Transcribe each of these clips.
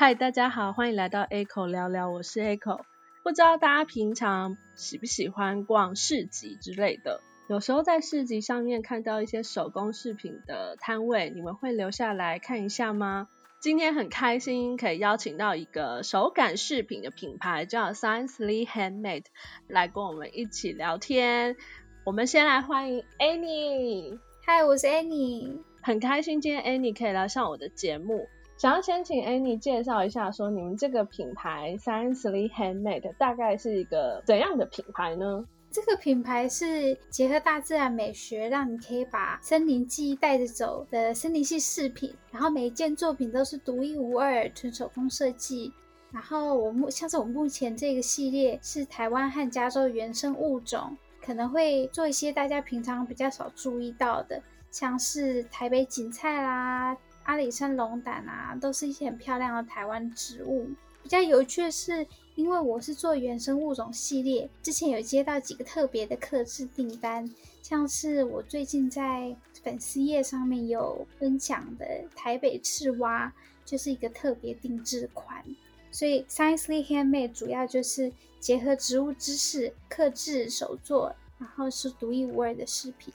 嗨，大家好，欢迎来到 Echo 聊聊，我是 Echo。不知道大家平常喜不喜欢逛市集之类的？有时候在市集上面看到一些手工饰品的摊位，你们会留下来看一下吗？今天很开心可以邀请到一个手感饰品的品牌，叫 Sciencely Handmade，来跟我们一起聊天。我们先来欢迎 Annie。嗨，我是 Annie，很开心今天 Annie 可以来上我的节目。想要先请 Annie 介绍一下，说你们这个品牌 Sciencely Handmade 大概是一个怎样的品牌呢？这个品牌是结合大自然美学，让你可以把森林记忆带着走的森林系饰品。然后每一件作品都是独一无二，纯手工设计。然后我目像是我目前这个系列是台湾和加州原生物种，可能会做一些大家平常比较少注意到的，像是台北锦菜啦。阿里山龙胆啊，都是一些很漂亮的台湾植物。比较有趣的是，因为我是做原生物种系列，之前有接到几个特别的刻制订单，像是我最近在粉丝页上面有分享的台北赤蛙，就是一个特别定制款。所以 Sciencely Handmade 主要就是结合植物知识，刻制手作，然后是独一无二的饰品。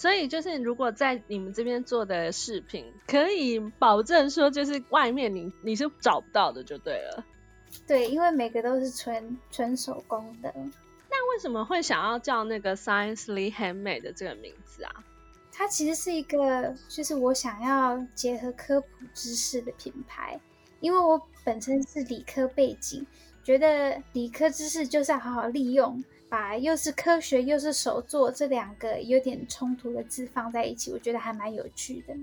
所以就是，如果在你们这边做的饰品，可以保证说，就是外面你你是找不到的，就对了。对，因为每个都是纯纯手工的。那为什么会想要叫那个 Sciencely Handmade 的这个名字啊？它其实是一个，就是我想要结合科普知识的品牌，因为我本身是理科背景，觉得理科知识就是要好好利用。把又是科学又是手作这两个有点冲突的字放在一起，我觉得还蛮有趣的。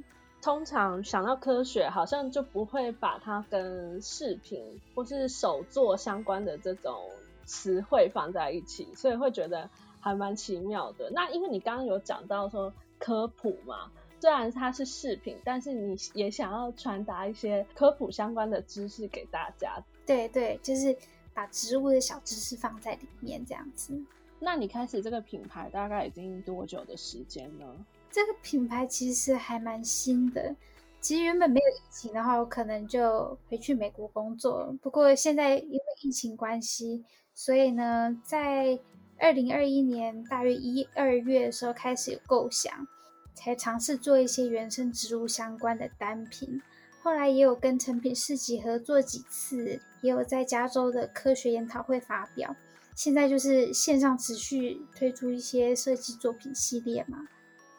通常想到科学，好像就不会把它跟饰品或是手作相关的这种词汇放在一起，所以会觉得还蛮奇妙的。那因为你刚刚有讲到说科普嘛，虽然它是饰品，但是你也想要传达一些科普相关的知识给大家。对对，就是。把植物的小知识放在里面，这样子。那你开始这个品牌大概已经多久的时间呢？这个品牌其实还蛮新的。其实原本没有疫情的话，我可能就回去美国工作。不过现在因为疫情关系，所以呢，在二零二一年大约一二月的时候开始有构想，才尝试做一些原生植物相关的单品。后来也有跟成品市集合作几次，也有在加州的科学研讨会发表。现在就是线上持续推出一些设计作品系列嘛，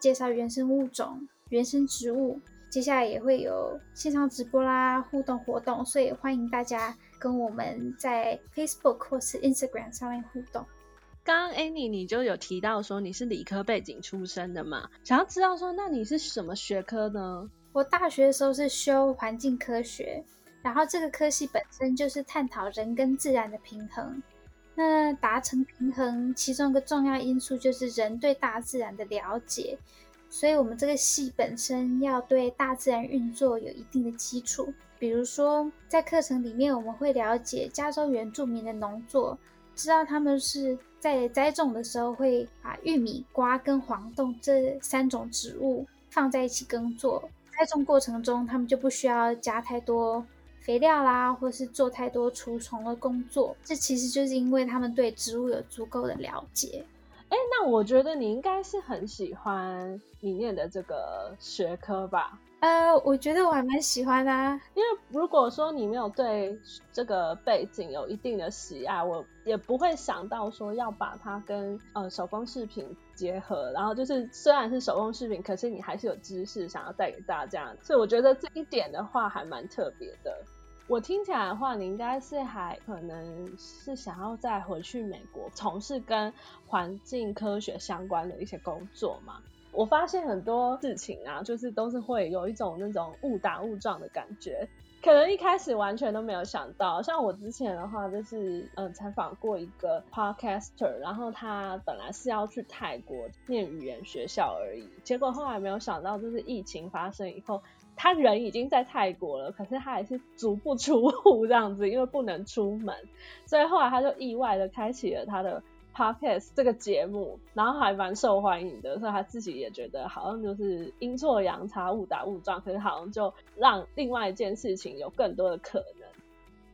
介绍原生物种、原生植物。接下来也会有线上直播啦、互动活动，所以欢迎大家跟我们在 Facebook 或是 Instagram 上面互动。刚刚 Annie 你就有提到说你是理科背景出身的嘛，想要知道说那你是什么学科呢？我大学的时候是修环境科学，然后这个科系本身就是探讨人跟自然的平衡。那达成平衡，其中一个重要因素就是人对大自然的了解。所以，我们这个系本身要对大自然运作有一定的基础。比如说，在课程里面，我们会了解加州原住民的农作，知道他们是在栽种的时候会把玉米、瓜跟黄豆这三种植物放在一起耕作。栽种过程中，他们就不需要加太多肥料啦，或是做太多除虫的工作。这其实就是因为他们对植物有足够的了解。哎，那我觉得你应该是很喜欢你念的这个学科吧？呃，我觉得我还蛮喜欢的，因为如果说你没有对这个背景有一定的喜爱，我也不会想到说要把它跟呃手工饰品结合。然后就是虽然是手工饰品，可是你还是有知识想要带给大家，所以我觉得这一点的话还蛮特别的。我听起来的话，你应该是还可能是想要再回去美国从事跟环境科学相关的一些工作嘛？我发现很多事情啊，就是都是会有一种那种误打误撞的感觉，可能一开始完全都没有想到。像我之前的话，就是嗯采访过一个 podcaster，然后他本来是要去泰国念语言学校而已，结果后来没有想到，就是疫情发生以后，他人已经在泰国了，可是他还是足不出户这样子，因为不能出门，所以后来他就意外的开启了他的。Podcast 这个节目，然后还蛮受欢迎的，所以他自己也觉得好像就是阴错阳差、误打误撞，可是好像就让另外一件事情有更多的可能。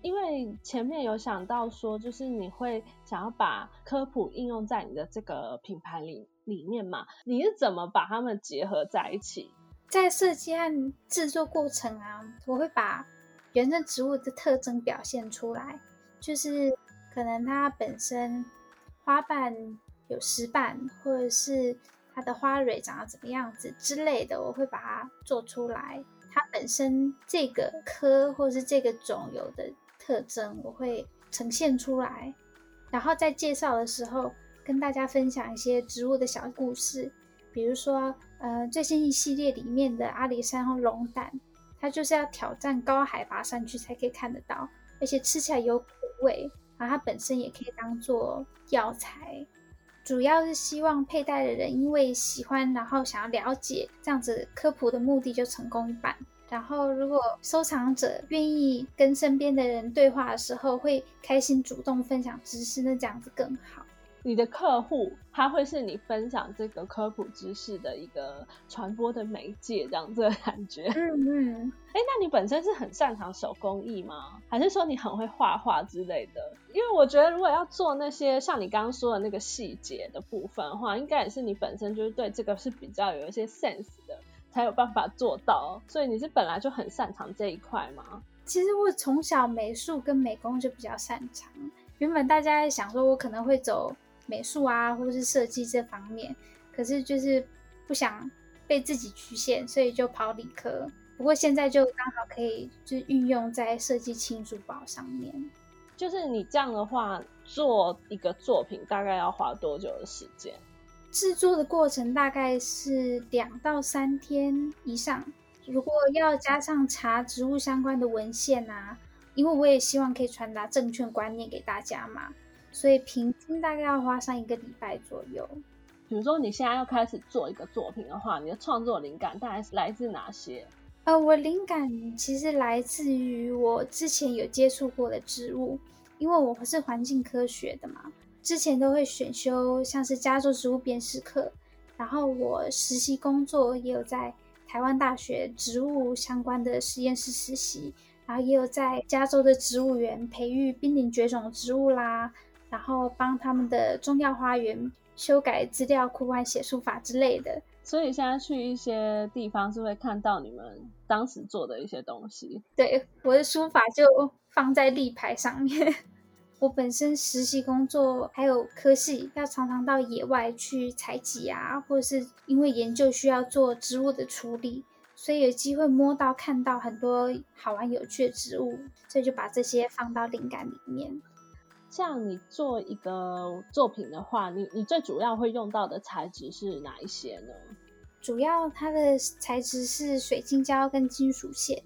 因为前面有想到说，就是你会想要把科普应用在你的这个品牌里里面嘛？你是怎么把它们结合在一起？在设计和制作过程啊，我会把原生植物的特征表现出来，就是可能它本身花瓣有石瓣，或者是它的花蕊长得怎么样子之类的，我会把它做出来。它本身这个科或是这个种有的。特征我会呈现出来，然后在介绍的时候跟大家分享一些植物的小故事，比如说，呃，最新一系列里面的阿里山和龙胆，它就是要挑战高海拔山区才可以看得到，而且吃起来有苦味，然后它本身也可以当做药材，主要是希望佩戴的人因为喜欢，然后想要了解，这样子科普的目的就成功一半。然后，如果收藏者愿意跟身边的人对话的时候，会开心主动分享知识，那这样子更好。你的客户他会是你分享这个科普知识的一个传播的媒介，这样子的感觉。嗯嗯。哎，那你本身是很擅长手工艺吗？还是说你很会画画之类的？因为我觉得，如果要做那些像你刚刚说的那个细节的部分的话，应该也是你本身就是对这个是比较有一些 sense 的。才有办法做到，所以你是本来就很擅长这一块吗？其实我从小美术跟美工就比较擅长。原本大家想说我可能会走美术啊，或是设计这方面，可是就是不想被自己局限，所以就跑理科。不过现在就刚好可以就运用在设计轻珠宝上面。就是你这样的话，做一个作品大概要花多久的时间？制作的过程大概是两到三天以上。如果要加上查植物相关的文献啊，因为我也希望可以传达正确观念给大家嘛，所以平均大概要花上一个礼拜左右。比如说你现在要开始做一个作品的话，你的创作灵感大概是来自哪些？呃，我灵感其实来自于我之前有接触过的植物，因为我不是环境科学的嘛。之前都会选修像是加州植物辨识课，然后我实习工作也有在台湾大学植物相关的实验室实习，然后也有在加州的植物园培育濒临绝种植物啦，然后帮他们的中药花园修改资料库外写书法之类的。所以现在去一些地方是会看到你们当时做的一些东西。对，我的书法就放在立牌上面。我本身实习工作还有科系，要常常到野外去采集啊，或者是因为研究需要做植物的处理，所以有机会摸到看到很多好玩有趣的植物，所以就把这些放到灵感里面。像你做一个作品的话，你你最主要会用到的材质是哪一些呢？主要它的材质是水晶胶跟金属线。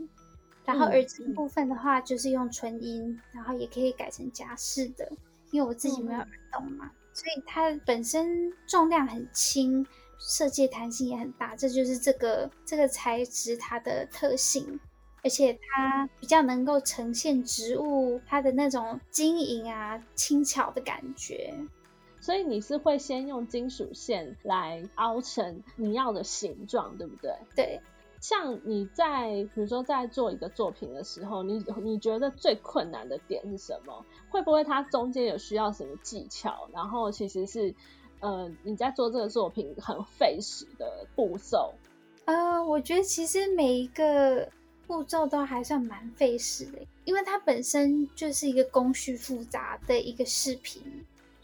然后耳机部分的话，就是用纯银，然后也可以改成夹式的，因为我自己没有耳洞嘛，所以它本身重量很轻，设计弹性也很大，这就是这个这个材质它的特性，而且它比较能够呈现植物它的那种晶莹啊、轻巧的感觉。所以你是会先用金属线来凹成你要的形状，对不对？对。像你在比如说在做一个作品的时候，你你觉得最困难的点是什么？会不会它中间有需要什么技巧？然后其实是呃你在做这个作品很费时的步骤？呃，我觉得其实每一个步骤都还算蛮费事的，因为它本身就是一个工序复杂的一个视频。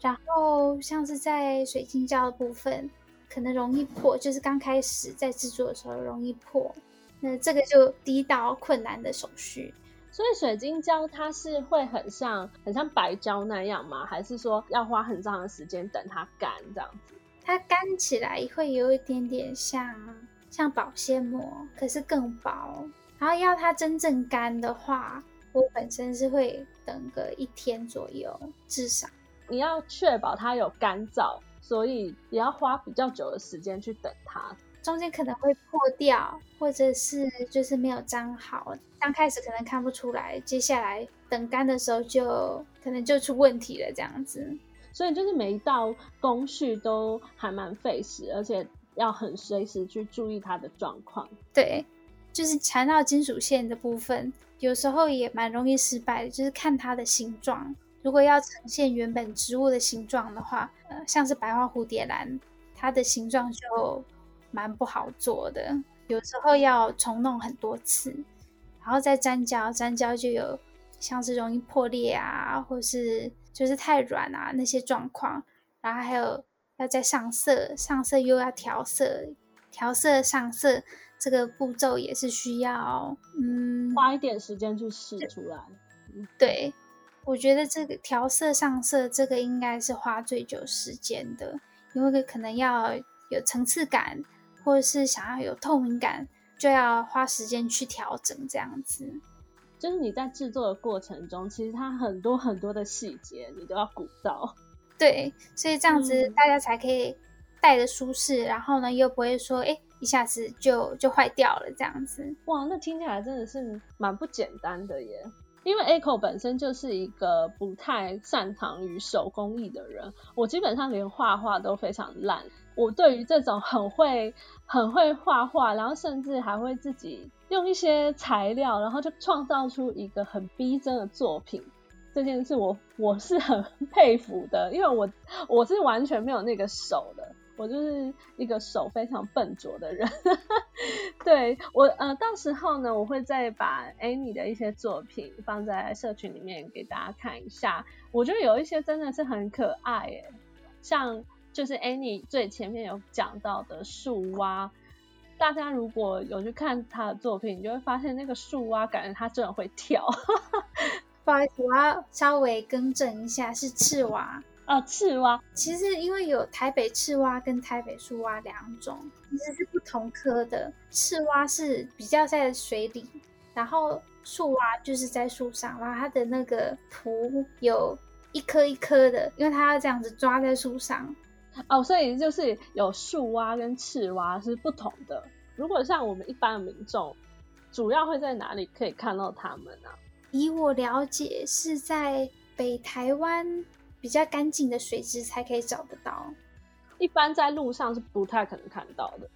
然后像是在水晶胶的部分。可能容易破，就是刚开始在制作的时候容易破，那这个就第一道困难的手续。所以水晶胶它是会很像很像白胶那样吗？还是说要花很长的时间等它干这样子？它干起来会有一点点像像保鲜膜，可是更薄。然后要它真正干的话，我本身是会等个一天左右，至少你要确保它有干燥。所以也要花比较久的时间去等它，中间可能会破掉，或者是就是没有粘好。刚开始可能看不出来，接下来等干的时候就可能就出问题了，这样子。所以就是每一道工序都还蛮费时，而且要很随时去注意它的状况。对，就是缠绕金属线的部分，有时候也蛮容易失败的，就是看它的形状。如果要呈现原本植物的形状的话，呃，像是白花蝴蝶兰，它的形状就蛮不好做的，有时候要重弄很多次，然后再粘胶，粘胶就有像是容易破裂啊，或是就是太软啊那些状况，然后还有要再上色，上色又要调色，调色上色这个步骤也是需要嗯花一点时间去试出来，对。我觉得这个调色上色，这个应该是花最久时间的，因为可能要有层次感，或者是想要有透明感，就要花时间去调整这样子。就是你在制作的过程中，其实它很多很多的细节你都要鼓到。对，所以这样子大家才可以戴的舒适，然后呢又不会说哎一下子就就坏掉了这样子。哇，那听起来真的是蛮不简单的耶。因为 Echo 本身就是一个不太擅长于手工艺的人，我基本上连画画都非常烂。我对于这种很会、很会画画，然后甚至还会自己用一些材料，然后就创造出一个很逼真的作品，这件事我我是很 佩服的，因为我我是完全没有那个手的。我就是一个手非常笨拙的人，对我呃，到时候呢，我会再把 Annie 的一些作品放在社群里面给大家看一下。我觉得有一些真的是很可爱诶，像就是 Annie 最前面有讲到的树蛙，大家如果有去看他的作品，你就会发现那个树蛙感觉它真的会跳。不好意思，我要稍微更正一下，是赤蛙。啊，赤蛙其实因为有台北赤蛙跟台北树蛙两种，其实是不同科的。赤蛙是比较在水里，然后树蛙就是在树上，然后它的那个蹼有一颗一颗的，因为它要这样子抓在树上。哦，所以就是有树蛙跟赤蛙是不同的。如果像我们一般的民众，主要会在哪里可以看到它们呢？以我了解，是在北台湾。比较干净的水质才可以找得到，一般在路上是不太可能看到的。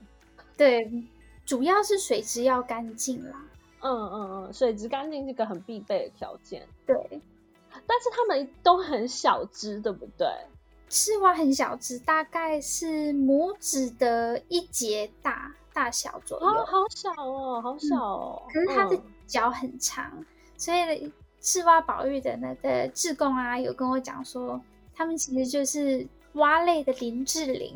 对，主要是水质要干净啦。嗯嗯嗯，水质干净是个很必备的条件。对，但是它们都很小只，对不对？赤蛙很小只，大概是拇指的一节大大小左右。哦，好小哦，好小哦。可是它的脚很长，所以。赤蛙保育的那个志工啊，有跟我讲说，他们其实就是蛙类的林志玲，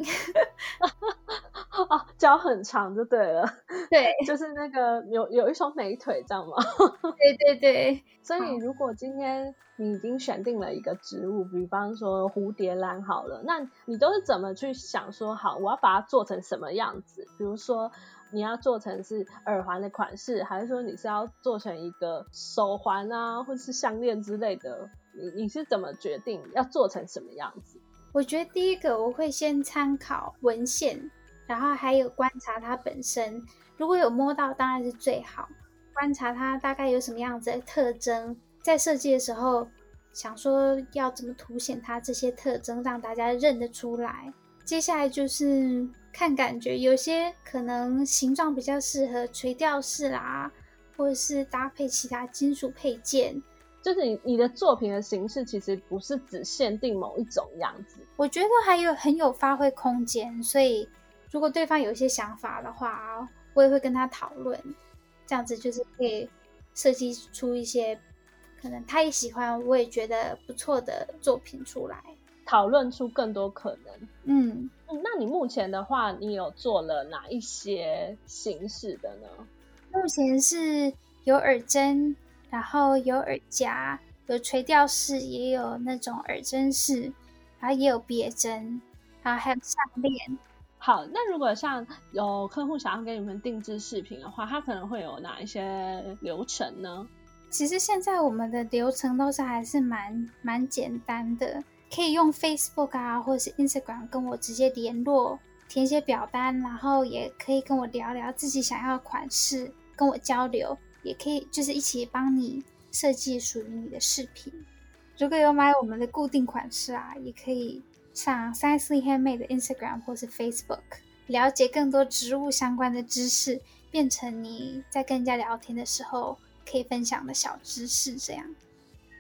哦，脚很长就对了，对，就是那个有有一双美腿，知道吗？对对对。所以如果今天你已经选定了一个植物，比方说蝴蝶兰好了，那你都是怎么去想说，好，我要把它做成什么样子？比如说。你要做成是耳环的款式，还是说你是要做成一个手环啊，或者是项链之类的？你你是怎么决定要做成什么样子？我觉得第一个我会先参考文献，然后还有观察它本身，如果有摸到当然是最好。观察它大概有什么样子的特征，在设计的时候想说要怎么凸显它这些特征，让大家认得出来。接下来就是看感觉，有些可能形状比较适合垂钓式啦，或者是搭配其他金属配件。就是你你的作品的形式其实不是只限定某一种样子，我觉得还有很有发挥空间。所以如果对方有一些想法的话，我也会跟他讨论，这样子就是可以设计出一些可能他也喜欢，我也觉得不错的作品出来。讨论出更多可能。嗯，那你目前的话，你有做了哪一些形式的呢？目前是有耳针，然后有耳夹，有垂钓式，也有那种耳针式，然后也有别针，然后还有项链。好，那如果像有客户想要给你们定制饰品的话，他可能会有哪一些流程呢？其实现在我们的流程都是还是蛮蛮简单的。可以用 Facebook 啊，或者是 Instagram 跟我直接联络，填写表单，然后也可以跟我聊聊自己想要的款式，跟我交流，也可以就是一起帮你设计属于你的饰品。如果有买我们的固定款式啊，也可以上 s i e n c e l y Handmade 的 Instagram 或是 Facebook，了解更多植物相关的知识，变成你在跟人家聊天的时候可以分享的小知识，这样。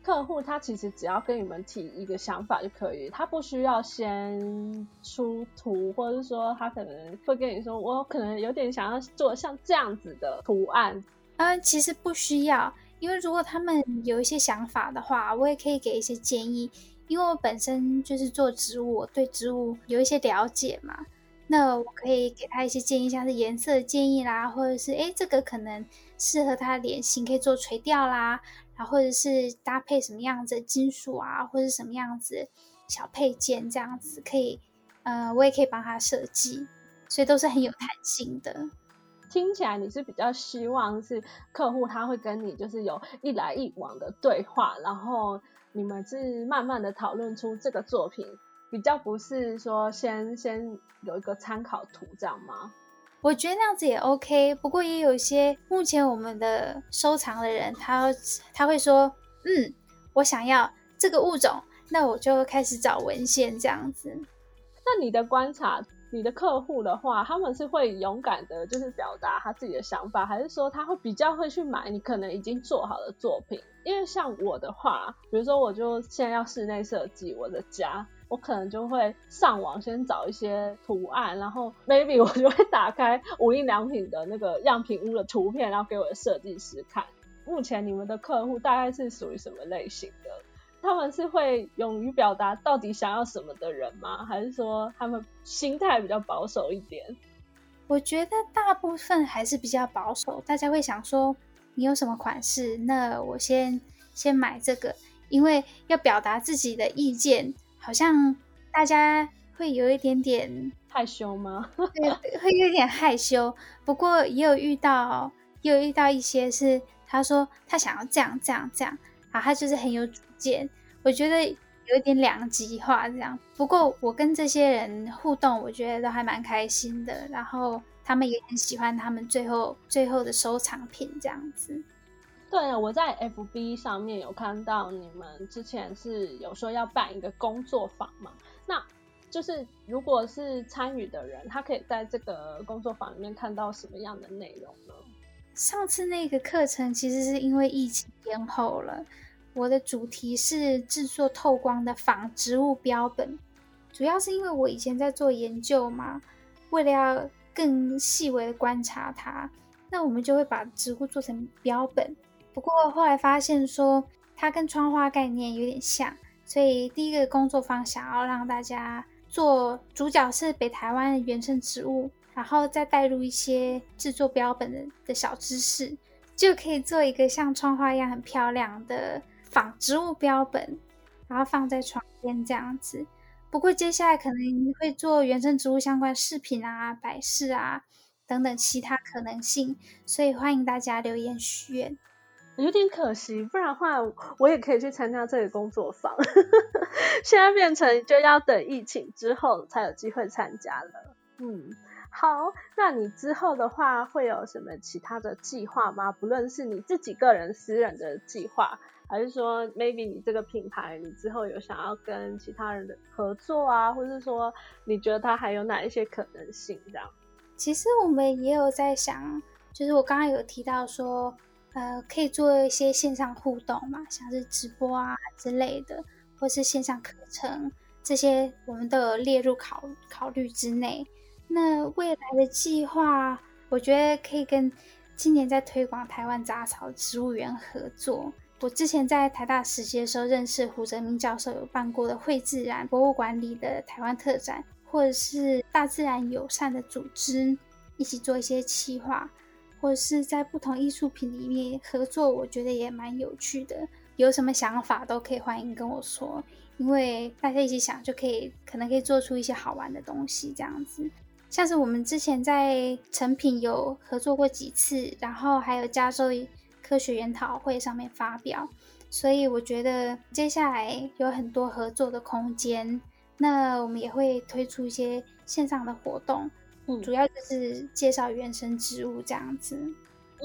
客户他其实只要跟你们提一个想法就可以，他不需要先出图，或者是说他可能会跟你说，我可能有点想要做像这样子的图案。嗯，其实不需要，因为如果他们有一些想法的话，我也可以给一些建议。因为我本身就是做植物，我对植物有一些了解嘛，那我可以给他一些建议，像是颜色建议啦，或者是哎这个可能适合他的脸型，可以做垂钓啦。然后或者是搭配什么样子的金属啊，或者什么样子小配件这样子，可以，呃，我也可以帮他设计，所以都是很有弹性的。听起来你是比较希望是客户他会跟你就是有一来一往的对话，然后你们是慢慢的讨论出这个作品，比较不是说先先有一个参考图这样吗？我觉得那样子也 OK，不过也有一些目前我们的收藏的人，他他会说，嗯，我想要这个物种，那我就开始找文献这样子。那你的观察，你的客户的话，他们是会勇敢的，就是表达他自己的想法，还是说他会比较会去买你可能已经做好的作品？因为像我的话，比如说我就现在要室内设计我的家。我可能就会上网先找一些图案，然后 maybe 我就会打开无印良品的那个样品屋的图片，然后给我的设计师看。目前你们的客户大概是属于什么类型的？他们是会勇于表达到底想要什么的人吗？还是说他们心态比较保守一点？我觉得大部分还是比较保守，大家会想说你有什么款式，那我先先买这个，因为要表达自己的意见。好像大家会有一点点害羞吗？对，会有点害羞。不过也有遇到，也有遇到一些是他说他想要这样这样这样啊，他就是很有主见。我觉得有点两极化这样。不过我跟这些人互动，我觉得都还蛮开心的。然后他们也很喜欢他们最后最后的收藏品这样子。对，我在 FB 上面有看到你们之前是有说要办一个工作坊嘛？那就是如果是参与的人，他可以在这个工作坊里面看到什么样的内容呢？上次那个课程其实是因为疫情延后了，我的主题是制作透光的仿植物标本，主要是因为我以前在做研究嘛，为了要更细微的观察它，那我们就会把植物做成标本。不过后来发现说它跟窗花概念有点像，所以第一个工作坊想要让大家做主角是北台湾的原生植物，然后再带入一些制作标本的的小知识，就可以做一个像窗花一样很漂亮的仿植物标本，然后放在床边这样子。不过接下来可能会做原生植物相关饰品啊、摆饰啊等等其他可能性，所以欢迎大家留言许愿。有点可惜，不然的话我也可以去参加这个工作坊。现在变成就要等疫情之后才有机会参加了。嗯，好，那你之后的话会有什么其他的计划吗？不论是你自己个人私人的计划，还是说 maybe 你这个品牌你之后有想要跟其他人的合作啊，或是说你觉得它还有哪一些可能性这样？其实我们也有在想，就是我刚刚有提到说。呃，可以做一些线上互动嘛，像是直播啊之类的，或是线上课程，这些我们都有列入考考虑之内。那未来的计划，我觉得可以跟今年在推广台湾杂草植物园合作。我之前在台大实习的时候，认识胡泽明教授有办过的会自然博物馆里的台湾特展，或者是大自然友善的组织，一起做一些企划。或者是在不同艺术品里面合作，我觉得也蛮有趣的。有什么想法都可以欢迎跟我说，因为大家一起想就可以，可能可以做出一些好玩的东西。这样子，像是我们之前在成品有合作过几次，然后还有加州科学研讨会上面发表，所以我觉得接下来有很多合作的空间。那我们也会推出一些线上的活动。主要就是介绍原生植物这样子。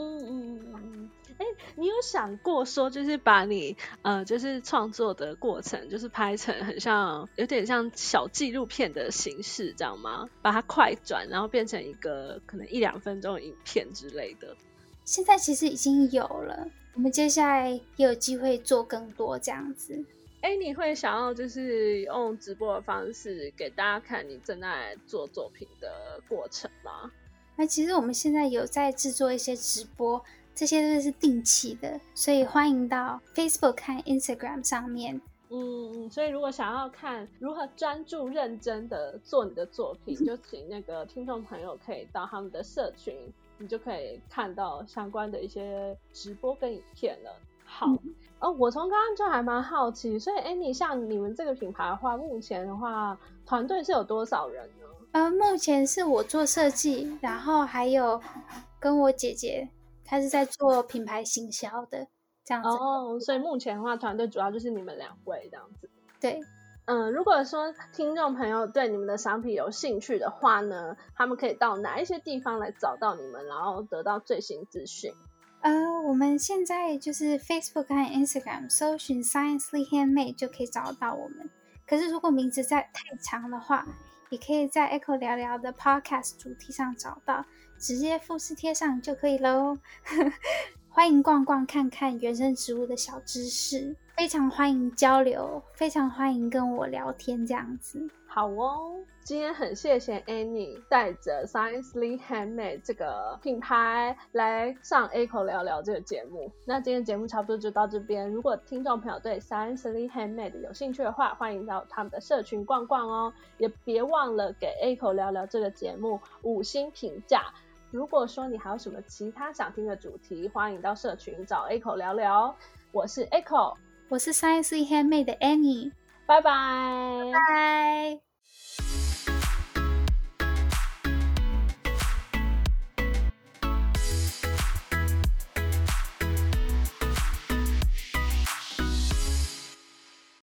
嗯嗯嗯嗯，哎，你有想过说，就是把你呃，就是创作的过程，就是拍成很像，有点像小纪录片的形式，这样吗？把它快转，然后变成一个可能一两分钟的影片之类的。现在其实已经有了，我们接下来也有机会做更多这样子。哎，你会想要就是用直播的方式给大家看你正在做作品的过程吗？那其实我们现在有在制作一些直播，这些都是定期的，所以欢迎到 Facebook 看 Instagram 上面。嗯嗯，所以如果想要看如何专注认真的做你的作品，就请那个听众朋友可以到他们的社群，你就可以看到相关的一些直播跟影片了。好，哦，我从刚刚就还蛮好奇，所以哎，你像你们这个品牌的话，目前的话团队是有多少人呢？呃，目前是我做设计，然后还有跟我姐姐，她是在做品牌行销的这样子。哦，所以目前的话，团队主要就是你们两位这样子。对，嗯，如果说听众朋友对你们的商品有兴趣的话呢，他们可以到哪一些地方来找到你们，然后得到最新资讯？呃，我们现在就是 Facebook 和 Instagram 搜寻 Science Lee Handmade 就可以找到我们。可是如果名字在太长的话，也可以在 Echo 聊聊的 Podcast 主题上找到，直接复制贴上就可以喽。欢迎逛逛看看原生植物的小知识，非常欢迎交流，非常欢迎跟我聊天这样子。好哦，今天很谢谢 Annie 带着 Sciencely Handmade 这个品牌来上 Echo 聊聊这个节目。那今天节目差不多就到这边。如果听众朋友对 Sciencely Handmade 有兴趣的话，欢迎到他们的社群逛逛哦。也别忘了给 Echo 聊聊这个节目五星评价。如果说你还有什么其他想听的主题，欢迎到社群找 Echo 聊聊。我是 Echo，我是 Sciencely Handmade 的 Annie。拜拜。拜。